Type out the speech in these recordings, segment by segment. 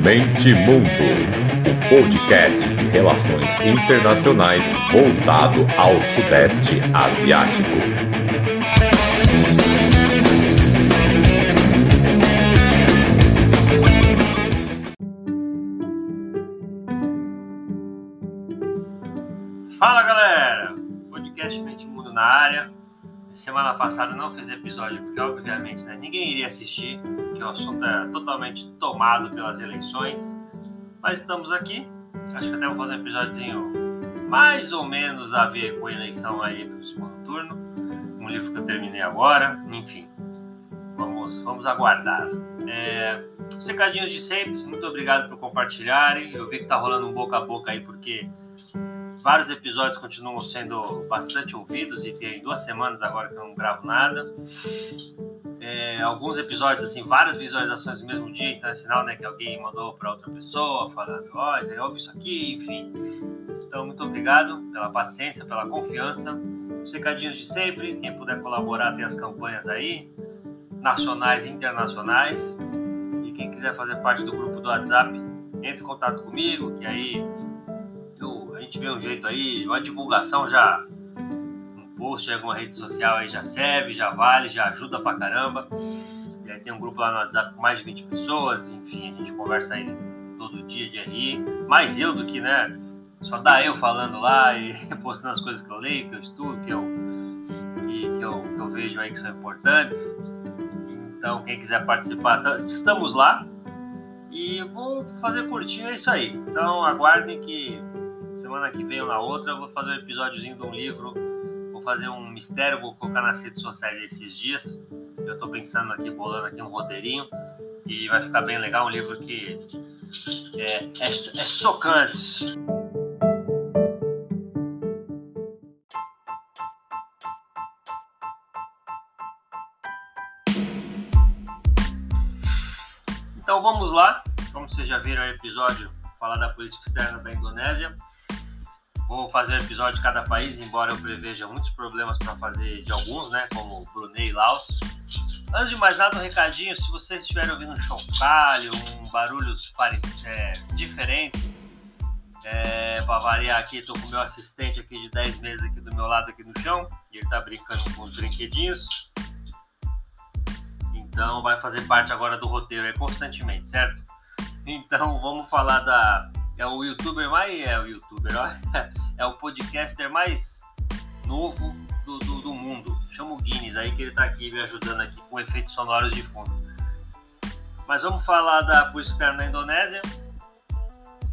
Mente Mundo, o podcast de relações internacionais voltado ao Sudeste Asiático. Fala galera! Podcast Mente Mundo na área. Semana passada não fiz episódio porque, obviamente, né, ninguém iria assistir, porque o assunto é totalmente tomado pelas eleições. Mas estamos aqui. Acho que até vou fazer um episódiozinho mais ou menos a ver com a eleição aí do segundo turno. Um livro que eu terminei agora. Enfim, vamos, vamos aguardar. É, secadinhos de sempre, muito obrigado por compartilharem. Eu vi que tá rolando um boca a boca aí porque Vários episódios continuam sendo bastante ouvidos e tem duas semanas agora que eu não gravo nada. É, alguns episódios, assim, várias visualizações no mesmo dia, então é sinal né, que alguém mandou para outra pessoa, falando, ó, oh, você ouve isso aqui, enfim. Então, muito obrigado pela paciência, pela confiança. Os recadinhos de sempre, quem puder colaborar tem as campanhas aí, nacionais e internacionais. E quem quiser fazer parte do grupo do WhatsApp, entre em contato comigo, que aí gente vê um jeito aí, uma divulgação já, um post em alguma rede social aí já serve, já vale, já ajuda pra caramba. E aí tem um grupo lá no WhatsApp com mais de 20 pessoas, enfim, a gente conversa aí todo dia de RI. Mais eu do que, né? Só dá eu falando lá e postando as coisas que eu leio, que eu estudo, que eu, que, que eu, que eu vejo aí que são importantes. Então, quem quiser participar, tá, estamos lá. E vou fazer curtinho, é isso aí. Então, aguardem que semana que vem ou na outra eu vou fazer um episódiozinho de um livro, vou fazer um mistério, vou colocar nas redes sociais esses dias. Eu estou pensando aqui, bolando aqui um roteirinho e vai ficar bem legal, um livro que é, é, é chocante. Então vamos lá, como vocês já viram o episódio falar da política externa da Indonésia. Vou fazer um episódio de cada país, embora eu preveja muitos problemas para fazer de alguns, né? Como Brunei e Laos. Antes de mais nada, um recadinho: se vocês estiverem ouvindo um chocalho, um barulhos é, diferentes, é, para variar aqui, estou com o meu assistente aqui de 10 meses aqui do meu lado aqui no chão, e ele está brincando com os brinquedinhos. Então vai fazer parte agora do roteiro aí constantemente, certo? Então vamos falar da é o youtuber mais. É o youtuber, ó, é o podcaster mais novo do, do, do, mundo. Chama o Guinness aí que ele tá aqui me ajudando aqui com efeitos sonoros de fundo. Mas vamos falar da polícia externa da Indonésia.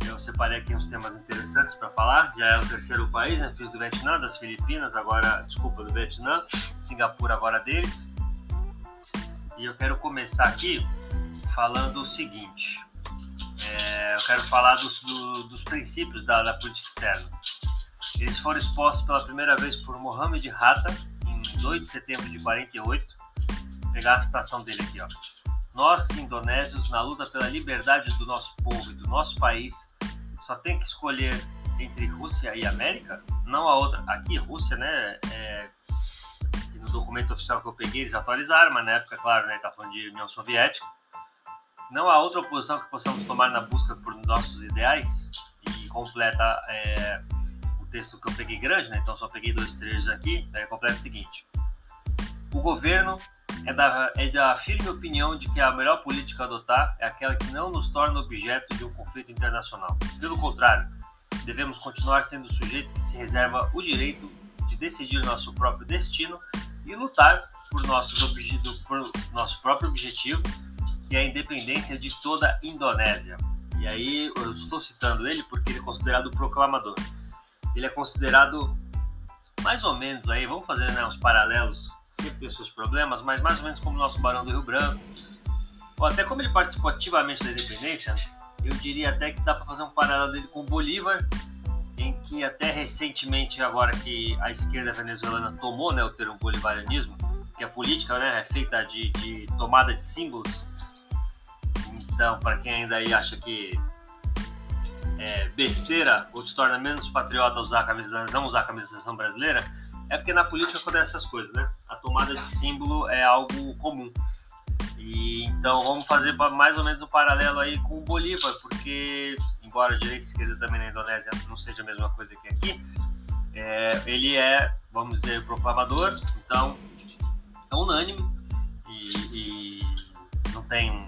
Eu separei aqui uns temas interessantes para falar. Já é o terceiro país, né? Fiz do Vietnã, das Filipinas, agora, desculpa, do Vietnã, Singapura agora deles. E eu quero começar aqui falando o seguinte. É, eu quero falar dos, do, dos princípios da, da, política externa. Eles foram expostos pela primeira vez por Mohamed Hatta em 2 de setembro de 48. Vou pegar a citação dele aqui, ó. Nós, indonésios, na luta pela liberdade do nosso povo e do nosso país, só tem que escolher entre Rússia e América, não a outra. Aqui, Rússia, né? É, no documento oficial que eu peguei, eles atualizaram, mas na época, claro, né? Tá falando de União Soviética não há outra posição que possamos tomar na busca por nossos ideais e completa é, o texto que eu peguei grande, né? então só peguei dois trechos aqui, é completa o seguinte. O governo é da, é da firme opinião de que a melhor política a adotar é aquela que não nos torna objeto de um conflito internacional. Pelo contrário, devemos continuar sendo o sujeito que se reserva o direito de decidir nosso próprio destino e lutar por, nossos por nosso próprio objetivo é a independência de toda a Indonésia. E aí eu estou citando ele porque ele é considerado proclamador. Ele é considerado mais ou menos aí, vamos fazer né, uns paralelos, sempre tem seus problemas, mas mais ou menos como o nosso Barão do Rio Branco. Ou até como ele participou ativamente da independência, eu diria até que dá para fazer um paralelo dele com o Bolívar, em que até recentemente, agora que a esquerda venezuelana tomou né, o termo bolivarianismo, que a política né, é feita de, de tomada de símbolos, então, para quem ainda aí acha que é besteira ou te torna menos patriota usar a camisa, não usar a camisa da seleção brasileira, é porque na política acontece essas coisas, né? A tomada de símbolo é algo comum. E, então vamos fazer mais ou menos um paralelo aí com o Bolívar, porque embora direita e esquerda também na Indonésia não seja a mesma coisa que aqui, é, ele é, vamos dizer, proclamador, então é unânime e, e não tem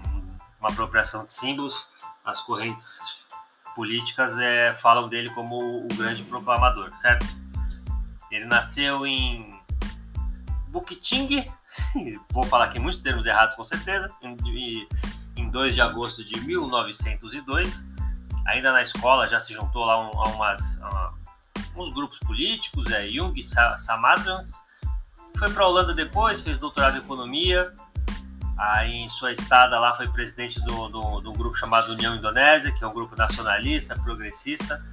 uma apropriação de símbolos. As correntes políticas é, falam dele como o grande proclamador, certo? Ele nasceu em Bukittinggi, vou falar aqui muitos termos errados com certeza, em, em 2 de agosto de 1902. Ainda na escola já se juntou lá a umas, a, uns grupos políticos, é, Jung Samadrans. Foi para a Holanda depois, fez doutorado em economia. Aí, em sua estada lá, foi presidente do, do, do grupo chamado União Indonésia, que é um grupo nacionalista, progressista,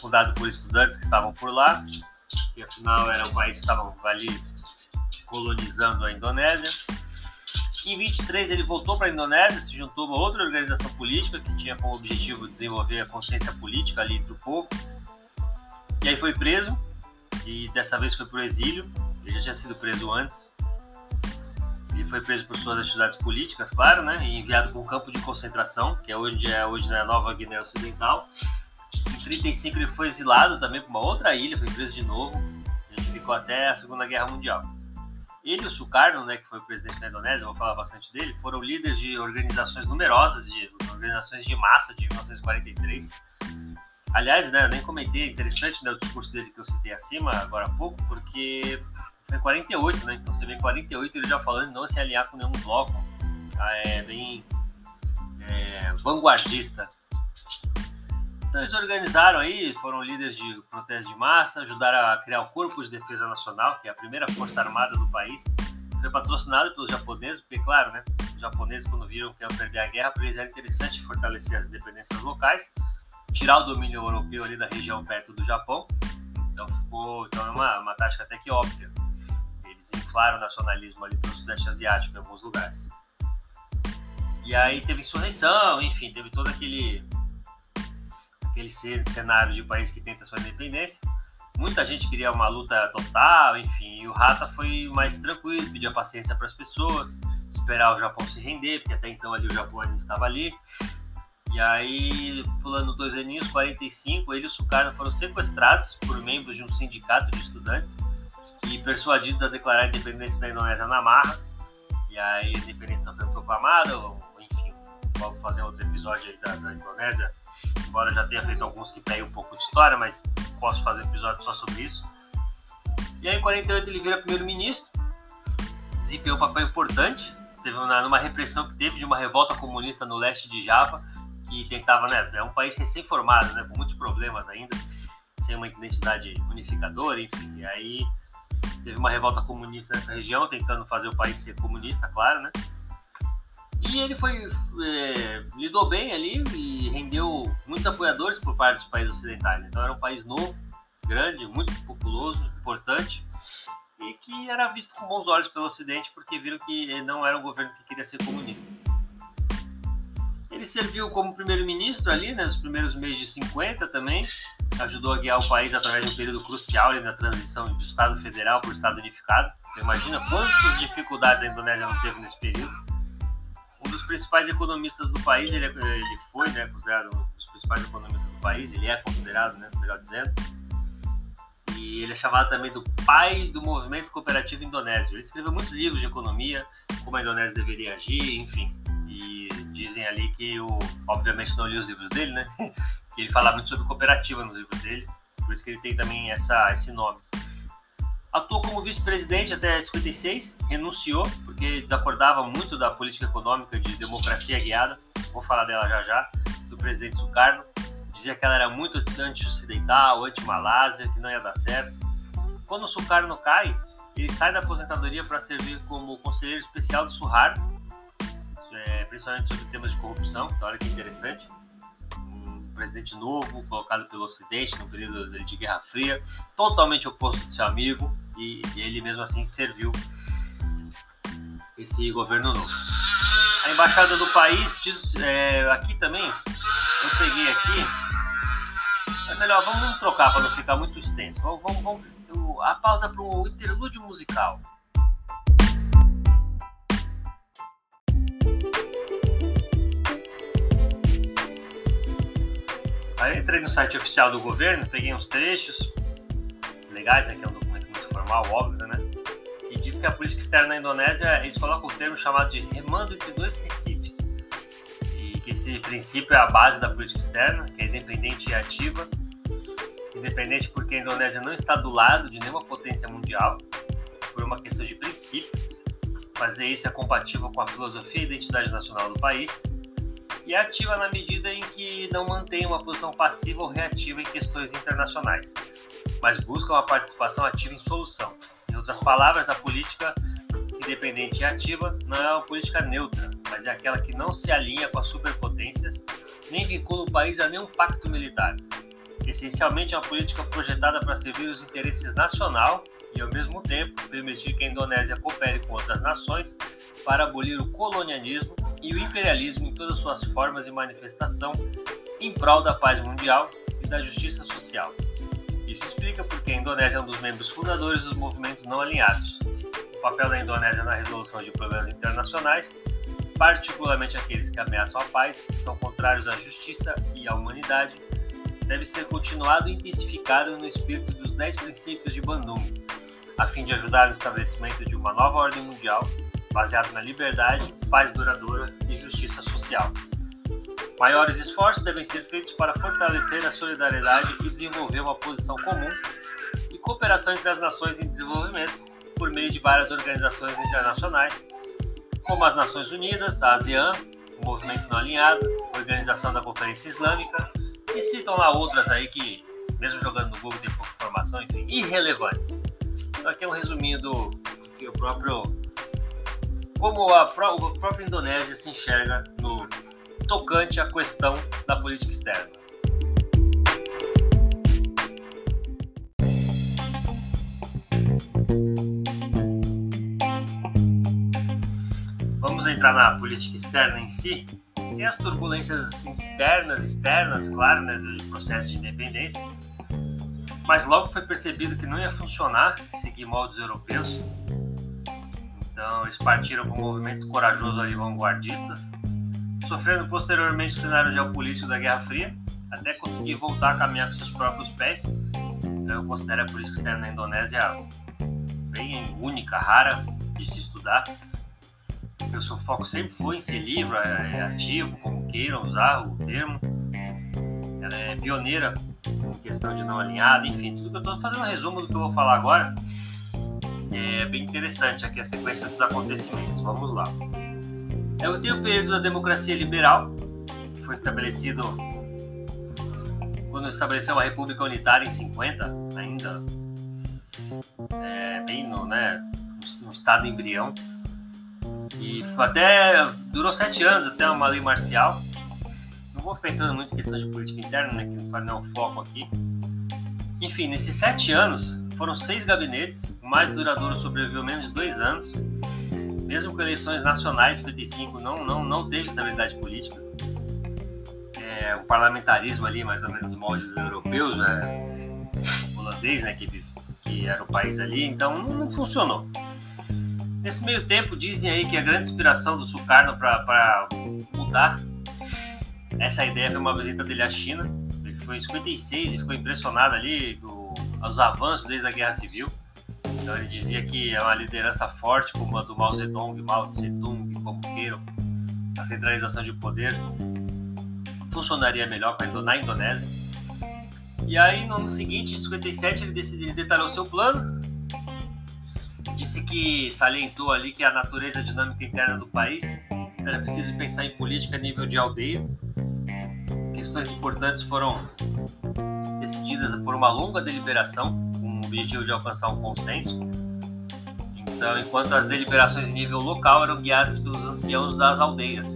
fundado por estudantes que estavam por lá, que afinal era um país que estavam ali colonizando a Indonésia. Em 23 ele voltou para a Indonésia, se juntou a outra organização política que tinha como objetivo desenvolver a consciência política ali entre o povo. E aí foi preso e dessa vez foi para o exílio. Ele já tinha sido preso antes. Ele foi preso por suas atividades políticas, claro, né? E enviado para um campo de concentração, que é hoje é hoje na Nova Guiné Ocidental. Em 35 ele foi exilado também para uma outra ilha, foi preso de novo. Ele ficou até a Segunda Guerra Mundial. Ele e o Sukarno, né, que foi presidente da Indonésia, vou falar bastante dele, foram líderes de organizações numerosas, de organizações de massa de 1943. Aliás, né, eu nem comentei, é interessante né, o discurso dele que eu citei acima, agora há pouco, porque foi 48, né? Então você vê 48 ele já falando não se alinhar com nenhum bloco. Tá? É bem é, vanguardista. Então eles organizaram aí, foram líderes de protesto de massa, ajudaram a criar o Corpo de Defesa Nacional, que é a primeira força armada do país. Foi patrocinado pelos japoneses, porque, claro, né, os japoneses, quando viram que iam perder a guerra, para eles era interessante fortalecer as independências locais, tirar o domínio europeu ali da região perto do Japão. Então, ficou, então é uma, uma tática até que óbvia. Eles inflaram o nacionalismo ali pelo Sudeste Asiático em alguns lugares. E aí teve insurreição, enfim, teve todo aquele aquele cenário de país que tenta sua independência. Muita gente queria uma luta total, enfim, e o Rata foi mais tranquilo, pedia paciência para as pessoas, esperar o Japão se render, porque até então ali o Japão ainda estava ali. E aí, pulando dois aninhos, 45, ele e o Sukarno foram sequestrados por membros de um sindicato de estudantes e persuadidos a declarar a independência da Indonésia na marra. E aí a independência não foi proclamada, enfim, vamos fazer outro episódio aí da, da Indonésia embora eu já tenha feito alguns que pegam um pouco de história, mas posso fazer um episódio só sobre isso. E aí em 48 ele vira primeiro-ministro, desempenhou um papel importante, teve uma, numa repressão que teve de uma revolta comunista no leste de Java, que tentava, né, é um país recém-formado, né, com muitos problemas ainda, sem uma identidade unificadora, enfim, e aí teve uma revolta comunista nessa região, tentando fazer o país ser comunista, claro, né, e ele foi é, lidou bem ali e rendeu muitos apoiadores por parte dos países ocidentais. Então era um país novo, grande, muito populoso, importante e que era visto com bons olhos pelo Ocidente porque viram que não era um governo que queria ser comunista. Ele serviu como primeiro-ministro ali né, nos primeiros meses de 50 também, ajudou a guiar o país através de um período crucial ali, na transição do Estado Federal para o Estado Unificado. Então, imagina quantas dificuldades a Indonésia não teve nesse período um dos principais economistas do país, ele, é, ele foi né, considerado um dos principais economistas do país, ele é considerado, né, melhor dizendo, e ele é chamado também do pai do movimento cooperativo indonésio. Ele escreveu muitos livros de economia, como a Indonésia deveria agir, enfim, e dizem ali que, o, obviamente não li os livros dele, né, que ele fala muito sobre cooperativa nos livros dele, por isso que ele tem também essa, esse nome. Atuou como vice-presidente até 56, renunciou porque desacordava muito da política econômica de democracia guiada. Vou falar dela já já, do presidente Sukarno. Dizia que ela era muito anti-ocidental, anti-Malásia, que não ia dar certo. Quando o Sukarno cai, ele sai da aposentadoria para servir como conselheiro especial do Suharto, é, principalmente sobre temas de corrupção. Então, olha que interessante presidente novo, colocado pelo Ocidente no período de Guerra Fria, totalmente oposto do seu amigo, e, e ele mesmo assim serviu esse governo novo. A embaixada do país diz, é, aqui também, eu peguei aqui, é melhor, vamos trocar para não ficar muito extenso. Vamos, vamos, vamos a pausa para o interlúdio musical. Aí entrei no site oficial do governo, peguei uns trechos legais, né, que é um documento muito formal, óbvio, né? E diz que a política externa na Indonésia, eles colocam o termo chamado de remando entre dois recifes. E que esse princípio é a base da política externa, que é independente e ativa. Independente porque a Indonésia não está do lado de nenhuma potência mundial, por uma questão de princípio. Fazer isso é compatível com a filosofia e identidade nacional do país e ativa na medida em que não mantém uma posição passiva ou reativa em questões internacionais, mas busca uma participação ativa em solução. Em outras palavras, a política independente e ativa não é uma política neutra, mas é aquela que não se alinha com as superpotências, nem vincula o país a nenhum pacto militar. Essencialmente é uma política projetada para servir os interesses nacional e, ao mesmo tempo, permitir que a Indonésia coopere com outras nações para abolir o colonialismo e o imperialismo em todas suas formas e manifestação em prol da paz mundial e da justiça social. Isso explica porque a Indonésia é um dos membros fundadores dos movimentos não alinhados. O papel da Indonésia na resolução de problemas internacionais, particularmente aqueles que ameaçam a paz, são contrários à justiça e à humanidade, deve ser continuado e intensificado no espírito dos 10 princípios de Bandung, a fim de ajudar no estabelecimento de uma nova ordem mundial baseado na liberdade, paz duradoura e justiça social. Maiores esforços devem ser feitos para fortalecer a solidariedade e desenvolver uma posição comum e cooperação entre as nações em desenvolvimento por meio de várias organizações internacionais, como as Nações Unidas, a ASEAN, o Movimento Não Alinhado, a Organização da Conferência Islâmica, e citam lá outras aí que, mesmo jogando no Google, tem pouca informação, enfim, irrelevantes. Então aqui é um resuminho do que o próprio como a, a própria Indonésia se enxerga no tocante à questão da política externa. Vamos entrar na política externa em si. Tem as turbulências internas, externas, claro, né, do processo de independência. Mas logo foi percebido que não ia funcionar seguir moldes europeus então, eles partiram para um movimento corajoso ali, vanguardista, sofrendo posteriormente o cenário geopolítico da Guerra Fria, até conseguir voltar a caminhar com seus próprios pés. Então, eu considero a política externa da Indonésia bem única, rara de se estudar. O seu foco sempre foi em ser livre, é, é ativo, como queiram usar o termo. Ela é pioneira em questão de não alinhado, enfim, tudo que eu estou fazendo um resumo do que eu vou falar agora é bem interessante aqui a sequência dos acontecimentos. Vamos lá. Eu tenho o período da democracia liberal, que foi estabelecido quando estabeleceu a República Unitária em 50, ainda é, bem no, né, no estado embrião. E até durou sete anos até uma lei marcial. Não vou ficar entrando muito em questão de política interna, né, que não é o foco aqui. Enfim, nesses sete anos, foram seis gabinetes, o mais duradouro sobreviveu menos de dois anos. Mesmo com eleições nacionais, 55 não, não, não teve estabilidade política. É, o parlamentarismo ali, mais ou menos moldes europeus, né? holandês, né, que, que era o país ali, então não, não funcionou. Nesse meio tempo, dizem aí que a grande inspiração do Sukarno para mudar essa ideia foi uma visita dele à China. Ele foi em 56 e ficou impressionado ali aos avanços desde a Guerra Civil. Então ele dizia que é uma liderança forte como a do Mao Zedong, Mao Tse-tung, como queiram, a centralização de poder funcionaria melhor na Indonésia. E aí no ano seguinte, em 57, ele, decidiu, ele detalhou seu plano, disse que salientou ali que a natureza dinâmica interna do país era preciso pensar em política a nível de aldeia. Questões importantes foram decididas por uma longa deliberação, com o objetivo de alcançar um consenso. Então, enquanto as deliberações em nível local eram guiadas pelos anciãos das aldeias.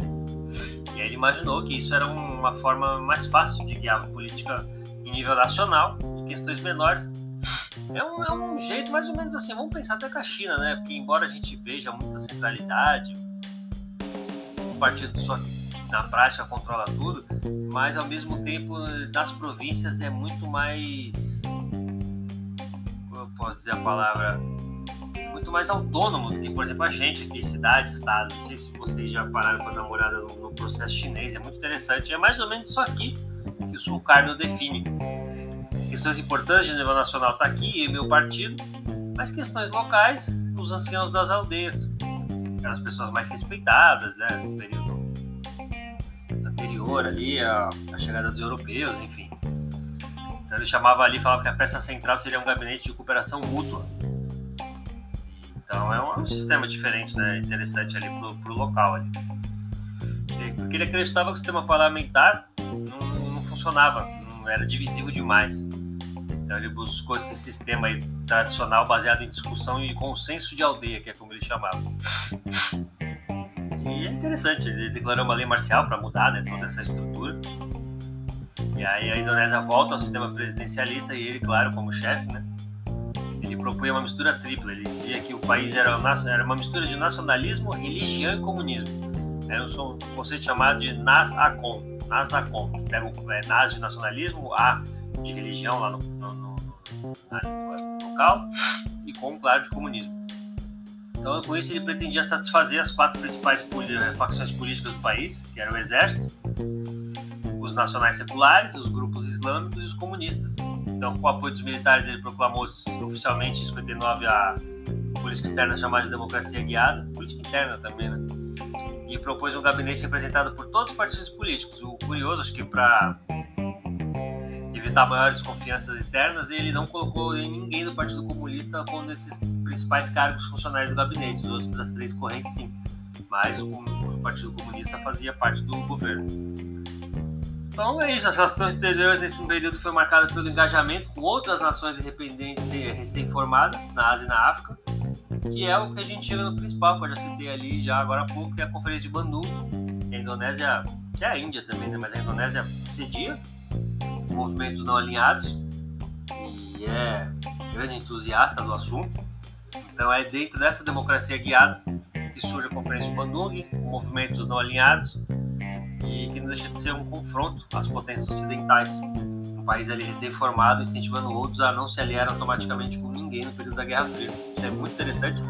E aí ele imaginou que isso era uma forma mais fácil de guiar a política em nível nacional, em questões menores. É um, é um jeito mais ou menos assim, vamos pensar até com a China, né? Porque embora a gente veja muita centralidade, o partido só na prática controla tudo, mas ao mesmo tempo das províncias é muito mais. Como eu posso dizer a palavra? Muito mais autônomo do que, por exemplo, a gente aqui, cidade, estado. Não sei se vocês já pararam para dar uma olhada no, no processo chinês, é muito interessante. É mais ou menos isso aqui que o Sukarno define. Questões importantes de nível nacional está aqui, e meu partido, mas questões locais, os anciãos das aldeias, aquelas pessoas mais respeitadas, né, no período anterior ali, a, a chegada dos europeus, enfim. Então ele chamava ali, falava que a peça central seria um gabinete de cooperação mútua. Então é um, um sistema diferente, né, interessante ali pro, pro local ali. Porque ele acreditava que o sistema parlamentar não, não funcionava, não era divisivo demais. Então ele buscou esse sistema tradicional baseado em discussão e consenso de aldeia, que é como ele chamava. É interessante, ele declarou uma lei marcial para mudar né, toda essa estrutura. E aí a Indonésia volta ao sistema presidencialista e ele, claro, como chefe, né, ele propunha uma mistura tripla. Ele dizia que o país era uma mistura de nacionalismo, religião e comunismo era um conceito chamado de Nas-Acon. Nas-Acon, que pega o é, Nas de nacionalismo, A de religião lá no, no, no, no local, e com, claro, de comunismo. Então, com isso, ele pretendia satisfazer as quatro principais facções políticas do país, que era o exército, os nacionais seculares, os grupos islâmicos e os comunistas. Então, com o apoio dos militares, ele proclamou oficialmente em 59 a política externa chamada de democracia guiada, política interna também, né? e propôs um gabinete representado por todos os partidos políticos. O curioso, acho que para evitar maiores desconfianças externas, ele não colocou ninguém do Partido Comunista como desses principais cargos funcionais do gabinete. Os outros das três correntes, sim. Mas o, o Partido Comunista fazia parte do governo. Então é isso, as relações exteriores nesse período foi marcada pelo engajamento com outras nações independentes recém-formadas na Ásia e na África, que é o que a gente chega no principal, que eu já citei ali já agora há pouco, que é a Conferência de Bandung, que a Indonésia, que é a Índia também, né? mas a Indonésia cedia movimentos não alinhados e é grande entusiasta do assunto. Então é dentro dessa democracia guiada que surge a Conferência de Bandung, movimentos não alinhados e que não deixa de ser um confronto às potências ocidentais. Um país ali recém-formado incentivando outros a não se aliar automaticamente com ninguém no período da Guerra Fria. Isso é muito interessante.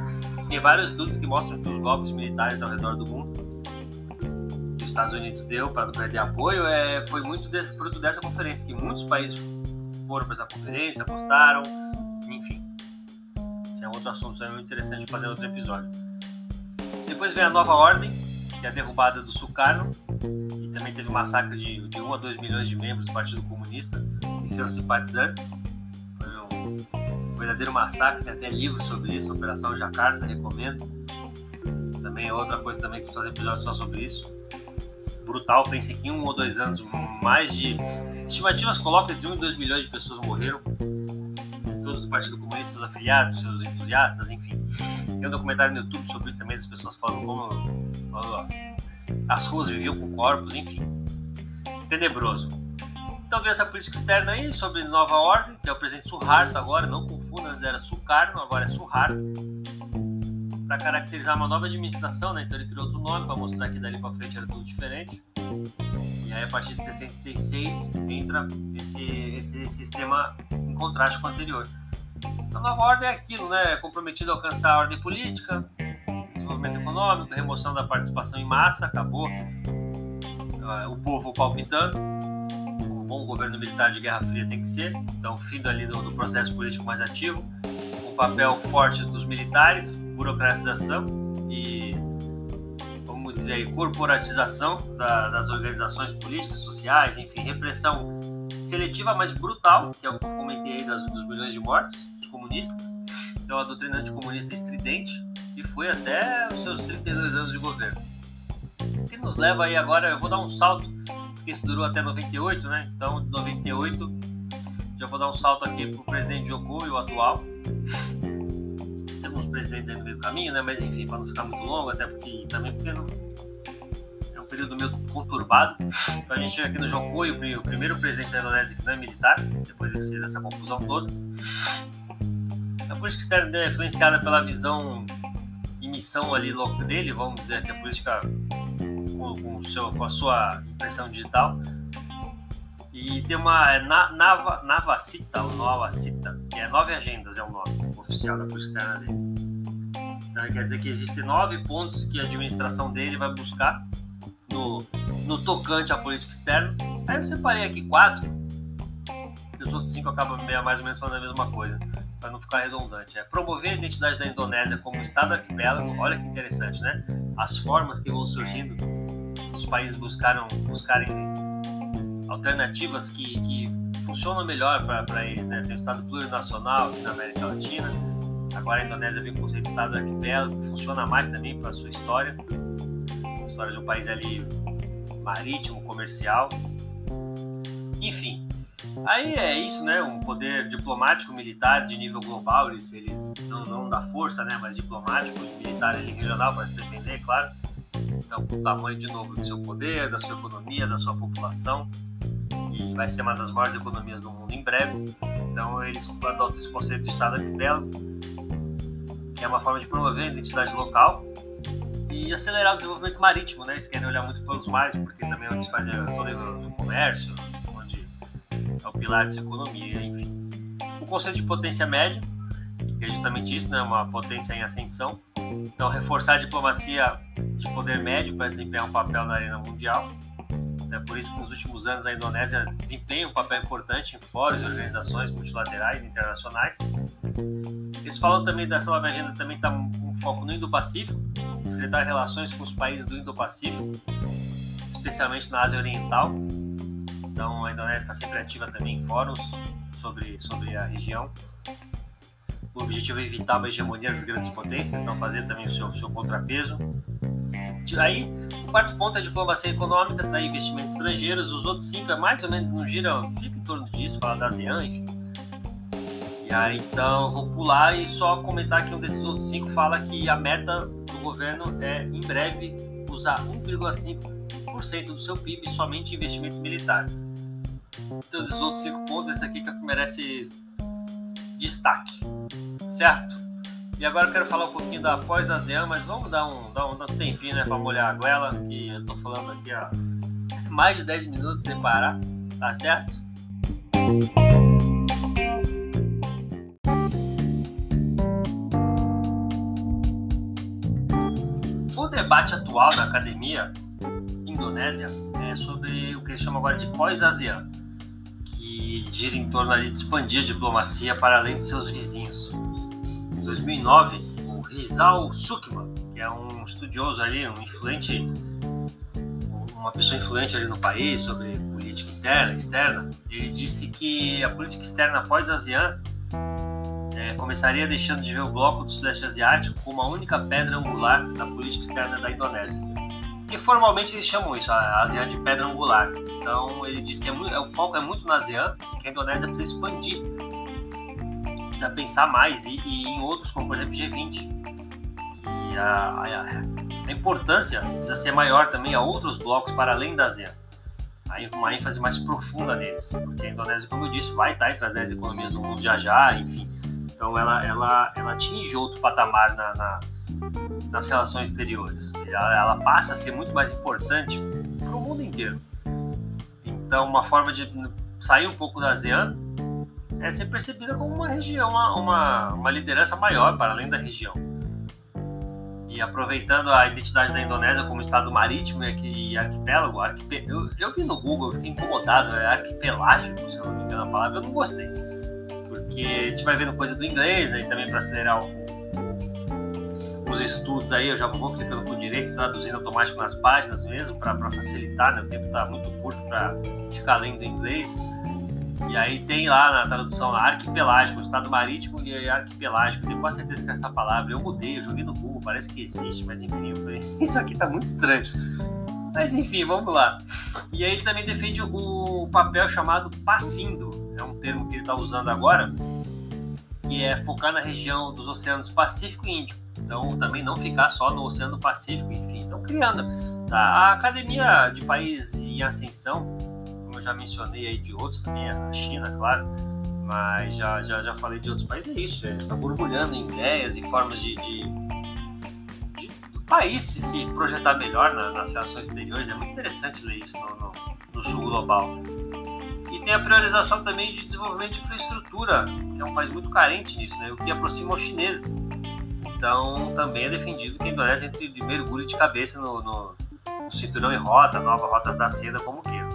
Tem vários estudos que mostram que os golpes militares ao redor do mundo que os Estados Unidos deu para perder apoio é, foi muito desse, fruto dessa conferência, que muitos países foram para essa conferência, apostaram. É outro assunto é muito interessante fazer outro episódio. Depois vem a nova ordem, que é a derrubada do Sukarno, e também teve massacre de, de 1 a 2 milhões de membros do Partido Comunista e seus simpatizantes. Foi um verdadeiro massacre, tem até livros sobre isso, Operação Jacarta, recomendo. Também é outra coisa também que fazer episódio só sobre isso. Brutal, pense que em um ou dois anos, mais de. Estimativas colocam entre 1 e 2 milhões de pessoas morreram. Do Partido Comunista, seus afiliados, seus entusiastas, enfim. Tem um documentário no YouTube sobre isso também, as pessoas falam como as ruas viviam com corpos, enfim. Tenebroso. Então veio essa política externa aí sobre nova ordem, que é o presidente Suharto agora, não confunda, antes era Sukarno, agora é Suharto. Para caracterizar uma nova administração, né? Então ele criou outro nome para mostrar que dali para frente era tudo diferente. E aí a partir de 66 entra esse, esse sistema em contraste com o anterior. A nova ordem é aquilo, né? Comprometido a alcançar a ordem política, desenvolvimento econômico, remoção da participação em massa, acabou uh, o povo palpitando. Um bom governo militar de Guerra Fria tem que ser, então fim ali do, do processo político mais ativo, o papel forte dos militares, burocratização e, vamos dizer aí, corporatização da, das organizações políticas, sociais, enfim, repressão seletiva, mas brutal, que é o que eu comentei aí das, dos milhões de mortes comunistas. Então a doutrina anticomunista é estridente, e foi até os seus 32 anos de governo. O que nos leva aí agora, eu vou dar um salto, porque isso durou até 98, né? Então, de 98, já vou dar um salto aqui para o presidente Joko e o atual. Temos presidentes aí no meio do caminho, né? Mas enfim, para não ficar muito longo, até porque também porque não, é período meio conturbado. Então a gente chega aqui no Joko o primeiro presidente da Indonésia que não é militar, depois dessa confusão toda. A política externa é influenciada pela visão missão ali dele, vamos dizer que a política com, com, seu, com a sua impressão digital. E tem uma é, na, Nava, Navacita, ou Novacita, que é nove agendas, é o nome oficial da política externa dele. Então quer dizer que existem nove pontos que a administração dele vai buscar no, no tocante à política externa. Aí eu separei aqui quatro, e os outros cinco acabam mais ou menos falando a mesma coisa, para não ficar redundante. É promover a identidade da Indonésia como Estado arquipélago, olha que interessante, né? As formas que vão surgindo, os países buscaram, buscarem alternativas que, que funcionam melhor para eles, né? Tem o Estado plurinacional aqui na América Latina, agora a Indonésia vem com o conceito de Estado arquipélago, funciona mais também para a sua história, a história de um país ali marítimo, comercial, enfim. Aí é isso, né? Um poder diplomático militar de nível global, eles, eles não, não da força, né? Mas diplomático e militar ali, regional para se defender, claro. Então, o tamanho de novo do seu poder, da sua economia, da sua população. E vai ser uma das maiores economias do mundo em breve. Então, eles adotam esse conceito de Estado arquipélago, que é uma forma de promover a identidade local e acelerar o desenvolvimento marítimo, né? Eles querem olhar muito pelos mares, porque também é onde se faz todo o comércio, é o pilar dessa economia, enfim. O conceito de potência média, que é justamente isso, né? Uma potência em ascensão. Então, reforçar a diplomacia de poder médio para desempenhar um papel na arena mundial. É por isso que nos últimos anos a Indonésia desempenha um papel importante em fóruns e organizações multilaterais internacionais. Eles falam também dessa nova agenda também está um foco no Indo-Pacífico, estreitar relações com os países do Indo-Pacífico, especialmente na Ásia Oriental. Então a Indonésia está sempre ativa também em fóruns sobre, sobre a região. O objetivo é evitar uma hegemonia das grandes potências, então fazer também o seu, seu contrapeso. Aí, o quarto ponto é diplomacia econômica, atrair investimentos estrangeiros. Os outros cinco é mais ou menos, não gira, fica em torno disso, fala da ASEAN, enfim. E aí, então, vou pular e só comentar que um desses outros cinco fala que a meta do governo é, em breve, usar 1,5% do seu PIB somente em investimento militar. Então, desses outros cinco pontos, esse aqui que merece destaque, certo? E agora eu quero falar um pouquinho da pós-ASEAN, mas vamos dar um, dar um, dar um tempinho né, para molhar a goela, que eu tô falando aqui há mais de 10 minutos sem parar, tá certo? O debate atual na academia indonésia é sobre o que eles chamam agora de pós-ASEAN, que gira em torno ali de expandir a diplomacia para além de seus vizinhos. Em 2009, o Rizal Sukman, que é um estudioso ali, um influente, uma pessoa influente ali no país sobre política interna, externa, ele disse que a política externa após a ASEAN é, começaria deixando de ver o bloco do Sudeste Asiático como a única pedra angular da política externa da Indonésia. E formalmente eles chamam isso, a ASEAN de pedra angular. Então ele diz que é muito, o foco é muito na ASEAN, que a Indonésia precisa expandir precisa pensar mais e, e em outros, como por exemplo G20. E a, a, a, importância precisa ser maior também a outros blocos para além da ASEAN. Aí uma ênfase mais profunda neles, porque a Indonésia, como eu disse, vai estar entre as 10 economias do mundo já já, enfim. Então ela, ela, ela atinge outro patamar na, na nas relações exteriores. Ela, ela, passa a ser muito mais importante para o mundo inteiro. Então, uma forma de sair um pouco da ASEAN é ser percebida como uma região, uma, uma, liderança maior para além da região. E aproveitando a identidade da Indonésia como estado marítimo e arquipélago, arquipé... eu, eu vi no Google, fiquei incomodado, é arquipelágico, se eu não me engano a palavra, eu não gostei. Porque a gente vai vendo coisa do inglês, né, e também para acelerar o, os estudos aí, eu já vou clicando por direito, traduzindo automático nas páginas mesmo, para facilitar, né, o tempo está muito curto para ficar lendo inglês. E aí tem lá na tradução arquipelágico, estado marítimo e arquipelágico. Tenho quase certeza que essa palavra eu mudei, eu joguei no Google, parece que existe, mas enfim, falei, isso aqui tá muito estranho. Mas enfim, vamos lá. E aí ele também defende o papel chamado passindo, é um termo que ele está usando agora, que é focar na região dos oceanos Pacífico e Índico. Então também não ficar só no Oceano Pacífico, enfim. Então criando. Tá? A academia de país em ascensão já mencionei aí de outros também, a China, claro, mas já, já, já falei de outros países, é isso, ele está borbulhando em ideias e formas de, de, de, do país se, se projetar melhor na, nas relações exteriores, é muito interessante ler isso no, no, no sul global. E tem a priorização também de desenvolvimento de infraestrutura, que é um país muito carente nisso, né? o que aproxima os chineses. Então, também é defendido que a Indonésia entre de mergulho de cabeça no, no, no cinturão e rota, nova rotas da seda, como queira.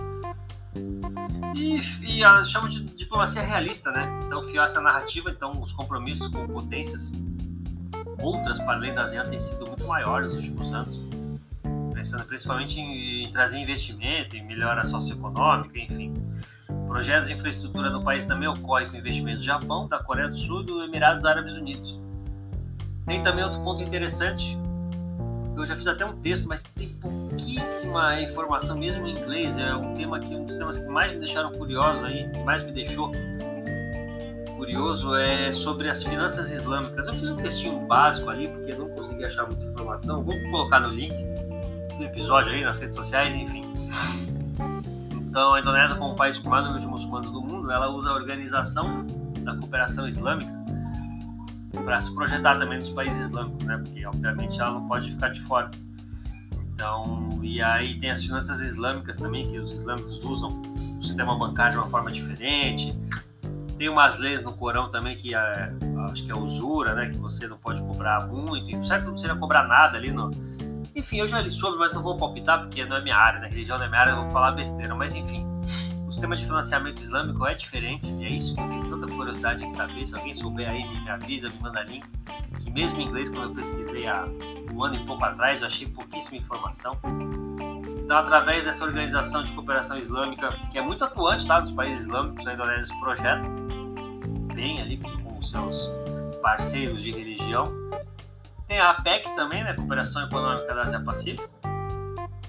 E, e a, chama de diplomacia realista, né? Então, fiar essa narrativa, então, os compromissos com potências outras para além da ASEAN têm sido muito maiores nos últimos anos, pensando principalmente em, em trazer investimento, em melhora socioeconômica, enfim. Projetos de infraestrutura do país também ocorrem com investimentos do Japão, da Coreia do Sul e dos Emirados Árabes Unidos. Tem também outro ponto interessante, eu já fiz até um texto, mas tem pouquíssima informação, mesmo em inglês. É um tema que um dos temas que mais me deixaram curioso aí, que mais me deixou curioso é sobre as finanças islâmicas. Eu fiz um textinho básico ali, porque não consegui achar muita informação. Vou colocar no link do episódio aí nas redes sociais, enfim. Então, a Indonésia, como o país com o maior número de muçulmanos do mundo, ela usa a organização da cooperação islâmica para se projetar também nos países islâmicos, né? Porque, obviamente, ela não pode ficar de fora. Então, e aí tem as finanças islâmicas também, que os islâmicos usam o sistema bancário de uma forma diferente. Tem umas leis no Corão também que é, acho que é usura, né? Que você não pode cobrar muito. Certo, não precisa cobrar nada ali no. Enfim, eu já li sobre, mas não vou palpitar porque não é minha área, né? Religião não é minha área, eu vou falar besteira. Mas enfim, o sistema de financiamento islâmico é diferente e é isso que eu tenho tanta curiosidade em saber. Se alguém souber aí, me avisa, me manda link. Que mesmo em inglês, quando eu pesquisei há um ano e pouco atrás, eu achei pouquíssima informação. Então, através dessa organização de cooperação islâmica, que é muito atuante tá, nos países islâmicos, a Indonésia esse projeto, bem ali com os seus parceiros de religião. Tem a APEC também, né, Cooperação Econômica da Ásia Pacífico,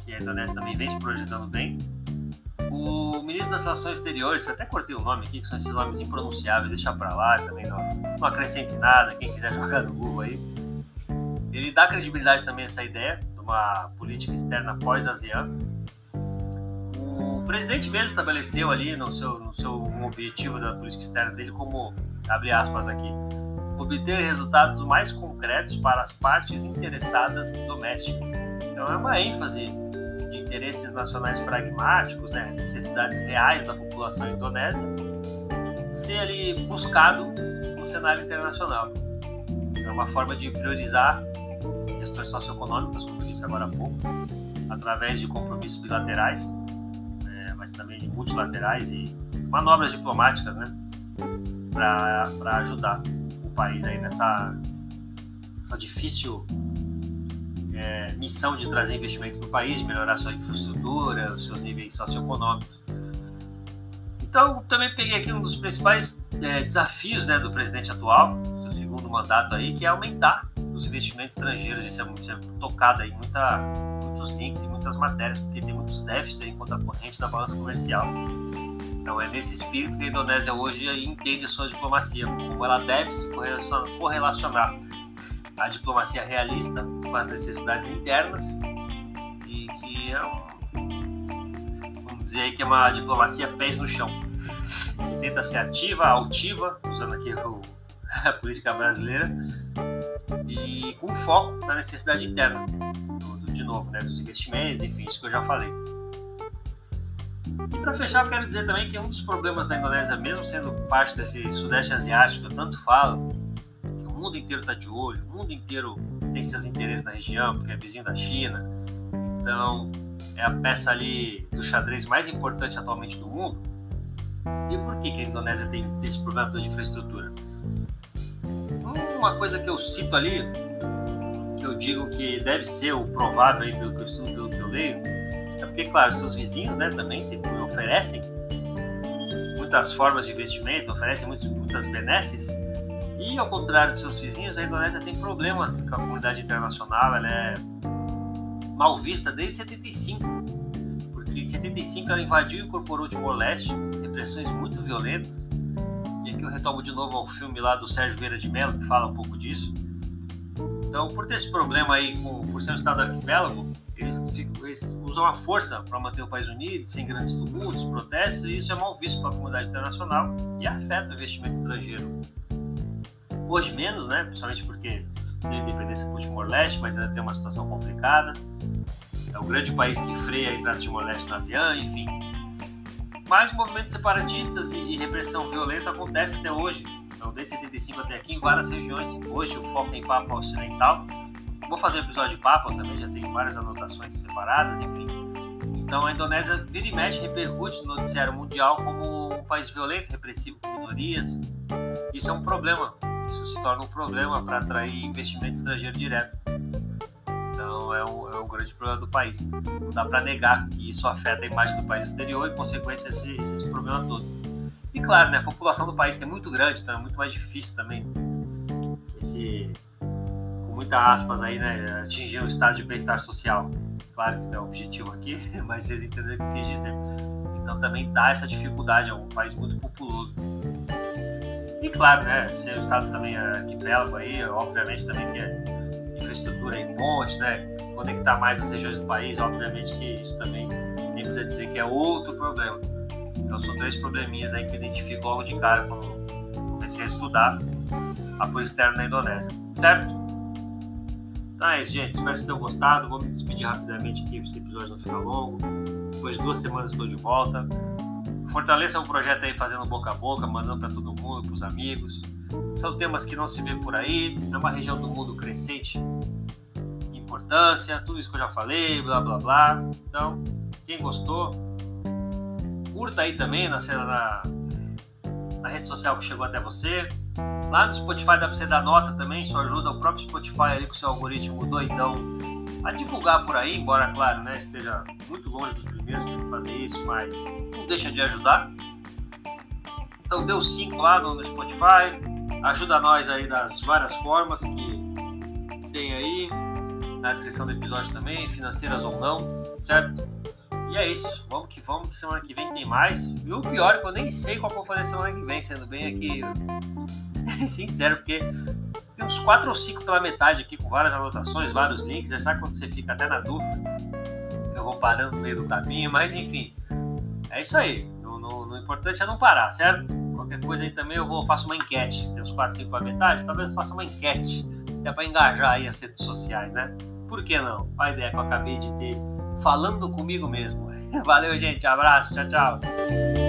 que a Indonésia também vem se projetando bem. O ministro das Relações Exteriores, que até cortei o nome aqui, que são esses nomes impronunciáveis, deixa pra lá, também não, não acrescente nada, quem quiser jogar no Google aí. Ele dá credibilidade também a essa ideia, uma política externa pós-ASEAN. O presidente mesmo estabeleceu ali no seu, no seu um objetivo da política externa dele como, abre aspas aqui, obter resultados mais concretos para as partes interessadas domésticas. Então é uma ênfase de interesses nacionais pragmáticos, né, necessidades reais da população indonésia, ser ali buscado no cenário internacional. É uma forma de priorizar questões socioeconômicas, como eu disse agora há pouco, através de compromissos bilaterais, é, mas também de multilaterais e manobras diplomáticas, né, para ajudar o país aí nessa, nessa difícil é, missão de trazer investimentos no país, de melhorar sua infraestrutura, os seus níveis socioeconômicos. Então, também peguei aqui um dos principais é, desafios né, do presidente atual, seu segundo mandato aí, que é aumentar os investimentos estrangeiros. Isso é, isso é tocado aí muita, muitos links e muitas matérias, porque tem muitos déficits em conta corrente da balança comercial. Então é nesse espírito que a Indonésia hoje entende a sua diplomacia, como ela deve se correlacionar a diplomacia realista com as necessidades internas e que é um, vamos dizer que é uma diplomacia pés no chão. Que tenta ser ativa, altiva, usando aqui o, a política brasileira, e com foco na necessidade interna, do, de novo, né, dos investimentos, enfim, isso que eu já falei. E para fechar, eu quero dizer também que um dos problemas da Indonésia, mesmo sendo parte desse sudeste asiático, eu tanto falo, o mundo inteiro está de olho, o mundo inteiro tem seus interesses na região, porque é vizinho da China, então é a peça ali do xadrez mais importante atualmente do mundo. E por que, que a Indonésia tem esse problema de infraestrutura? uma coisa que eu cito ali, que eu digo que deve ser o provável aí pelo que eu estudo, pelo que eu leio, é porque, claro, seus vizinhos né, também oferecem muitas formas de investimento, oferecem muitas benesses, e ao contrário dos seus vizinhos, a Indonésia tem problemas com a comunidade internacional, ela é mal vista desde 75, porque em 75 ela invadiu e incorporou Timor-Leste, repressões muito violentas, e aqui eu retomo de novo ao filme lá do Sérgio Vieira de Mello, que fala um pouco disso. Então, por ter esse problema aí, com, por ser um estado arquipélago, eles, eles usam a força para manter o país unido, sem grandes tumultos, protestos, e isso é mal visto para a comunidade internacional e afeta o investimento estrangeiro. Hoje menos, né? Principalmente porque tem independência por Timor-Leste, mas ainda tem uma situação complicada. É o grande país que freia a entrada de Timor-Leste na ASEAN, enfim. Mas movimentos separatistas e, repressão violenta acontecem até hoje. Então, desde 75 até aqui, em várias regiões. Hoje o foco em Papua Ocidental. Vou fazer um episódio de Papua também, já tenho várias anotações separadas, enfim. Então a Indonésia vira e mexe repercute no noticiário mundial como um país violento, repressivo com minorias. Isso é um problema. Isso se torna um problema para atrair investimento estrangeiro direto. Então é um, é um grande problema do país. Não dá para negar que isso afeta a imagem do país exterior e, consequência, esse, esse problema todo. E claro, né, a população do país que é muito grande, então é muito mais difícil também esse, com muitas aspas aí, né, atingir um estado de bem-estar social. Claro que não é o objetivo aqui, mas vocês entenderam o que eu quis dizer. Então também dá essa dificuldade, é um país muito populoso. E claro, né, ser o estado também é arquipélago aí, obviamente também que é infraestrutura em monte, né, conectar mais as regiões do país, obviamente que isso também nem precisa dizer que é outro problema. Então são três probleminhas aí que eu identifico logo de cara quando comecei a estudar apoio externo na Indonésia, certo? Então é isso, gente. Espero que vocês tenham gostado. Vou me despedir rapidamente aqui, esse episódio não fica longo. Depois de duas semanas estou de volta. Fortaleça um projeto aí fazendo boca a boca, mandando para todo mundo, para os amigos. São temas que não se vê por aí. É uma região do mundo crescente importância, tudo isso que eu já falei, blá blá blá. Então, quem gostou, curta aí também na, na, na rede social que chegou até você. Lá no Spotify dá pra você dar nota também, isso ajuda o próprio Spotify ali com o seu algoritmo doidão a divulgar por aí, embora, claro, né, esteja muito longe dos primeiros para fazer isso, mas não deixa de ajudar. Então deu 5 lá no, Spotify, ajuda nós aí das várias formas que tem aí na descrição do episódio também, financeiras ou não, certo? E é isso, vamos que vamos, que semana que vem tem mais. E o pior é que eu nem sei qual vou fazer semana que vem, sendo bem aqui sincero, porque uns 4 ou 5 pela metade aqui, com várias anotações, vários links. É sabe quando você fica até na dúvida? Eu vou parando no meio do caminho, mas enfim, é isso aí. No, no, no importante é não parar, certo? Qualquer coisa aí também eu vou faço uma enquete. Tem uns 4, 5 pela metade, talvez eu faça uma enquete. É para engajar aí as redes sociais, né? Por que não? A ideia que eu acabei de ter falando comigo mesmo. Valeu, gente. Abraço. Tchau, tchau.